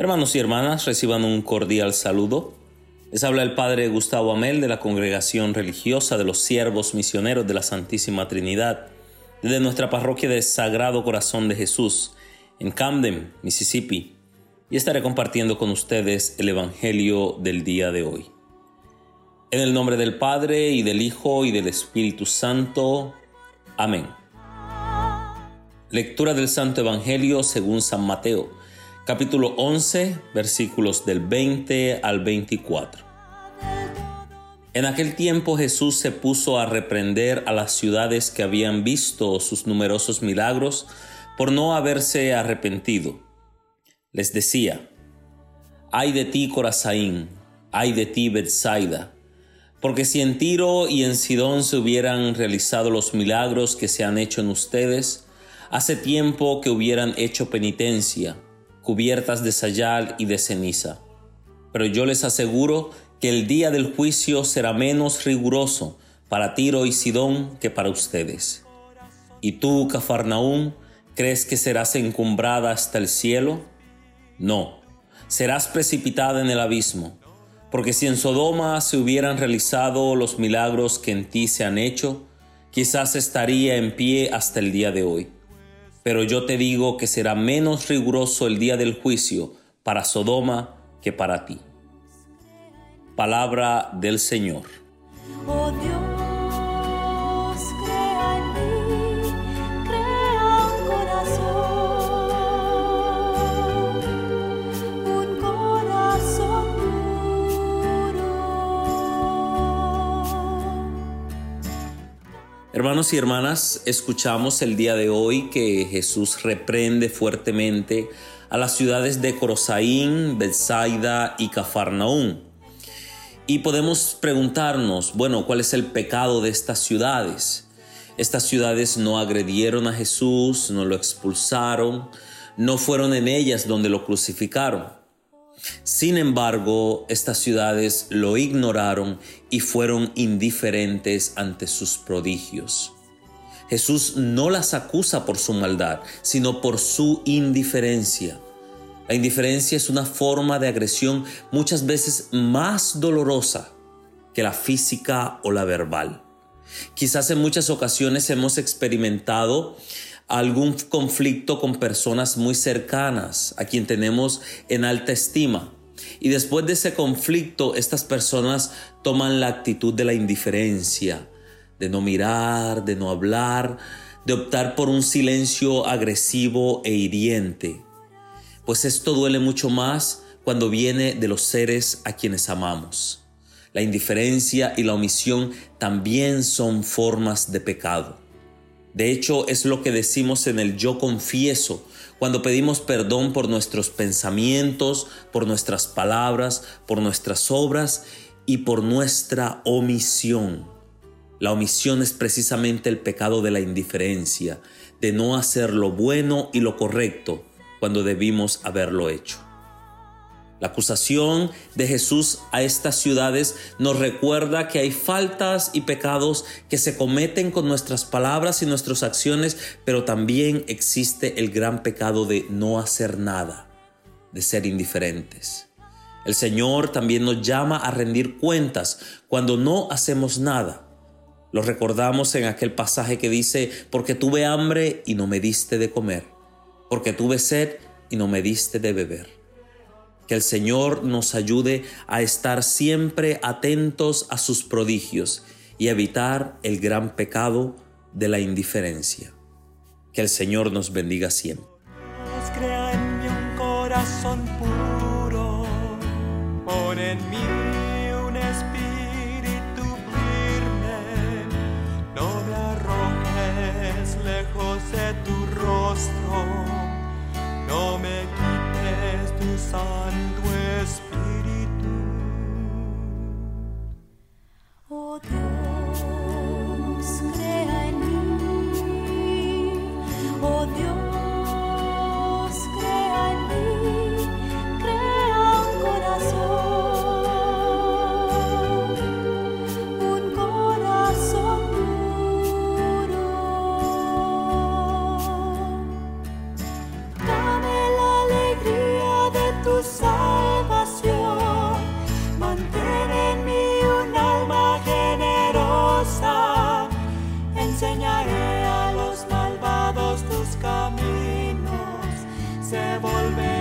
Hermanos y hermanas, reciban un cordial saludo. Les habla el Padre Gustavo Amel de la Congregación Religiosa de los Siervos Misioneros de la Santísima Trinidad, desde nuestra parroquia de Sagrado Corazón de Jesús, en Camden, Mississippi, y estaré compartiendo con ustedes el Evangelio del día de hoy. En el nombre del Padre, y del Hijo, y del Espíritu Santo. Amén. Lectura del Santo Evangelio según San Mateo capítulo 11, versículos del 20 al 24. En aquel tiempo Jesús se puso a reprender a las ciudades que habían visto sus numerosos milagros por no haberse arrepentido. Les decía, ay de ti Corazaín, ay de ti Bethsaida, porque si en Tiro y en Sidón se hubieran realizado los milagros que se han hecho en ustedes, hace tiempo que hubieran hecho penitencia cubiertas de sayal y de ceniza. Pero yo les aseguro que el día del juicio será menos riguroso para Tiro y Sidón que para ustedes. ¿Y tú, Cafarnaún, crees que serás encumbrada hasta el cielo? No, serás precipitada en el abismo, porque si en Sodoma se hubieran realizado los milagros que en ti se han hecho, quizás estaría en pie hasta el día de hoy. Pero yo te digo que será menos riguroso el día del juicio para Sodoma que para ti. Palabra del Señor. Hermanos y hermanas, escuchamos el día de hoy que Jesús reprende fuertemente a las ciudades de Corosaín, Bethsaida y Cafarnaún. Y podemos preguntarnos, bueno, ¿cuál es el pecado de estas ciudades? Estas ciudades no agredieron a Jesús, no lo expulsaron, no fueron en ellas donde lo crucificaron. Sin embargo, estas ciudades lo ignoraron y fueron indiferentes ante sus prodigios. Jesús no las acusa por su maldad, sino por su indiferencia. La indiferencia es una forma de agresión muchas veces más dolorosa que la física o la verbal. Quizás en muchas ocasiones hemos experimentado algún conflicto con personas muy cercanas, a quien tenemos en alta estima. Y después de ese conflicto, estas personas toman la actitud de la indiferencia, de no mirar, de no hablar, de optar por un silencio agresivo e hiriente. Pues esto duele mucho más cuando viene de los seres a quienes amamos. La indiferencia y la omisión también son formas de pecado. De hecho, es lo que decimos en el yo confieso, cuando pedimos perdón por nuestros pensamientos, por nuestras palabras, por nuestras obras y por nuestra omisión. La omisión es precisamente el pecado de la indiferencia, de no hacer lo bueno y lo correcto cuando debimos haberlo hecho. La acusación de Jesús a estas ciudades nos recuerda que hay faltas y pecados que se cometen con nuestras palabras y nuestras acciones, pero también existe el gran pecado de no hacer nada, de ser indiferentes. El Señor también nos llama a rendir cuentas cuando no hacemos nada. Lo recordamos en aquel pasaje que dice, porque tuve hambre y no me diste de comer, porque tuve sed y no me diste de beber. Que el Señor nos ayude a estar siempre atentos a sus prodigios y evitar el gran pecado de la indiferencia. Que el Señor nos bendiga siempre. Santo Espíritu. volver.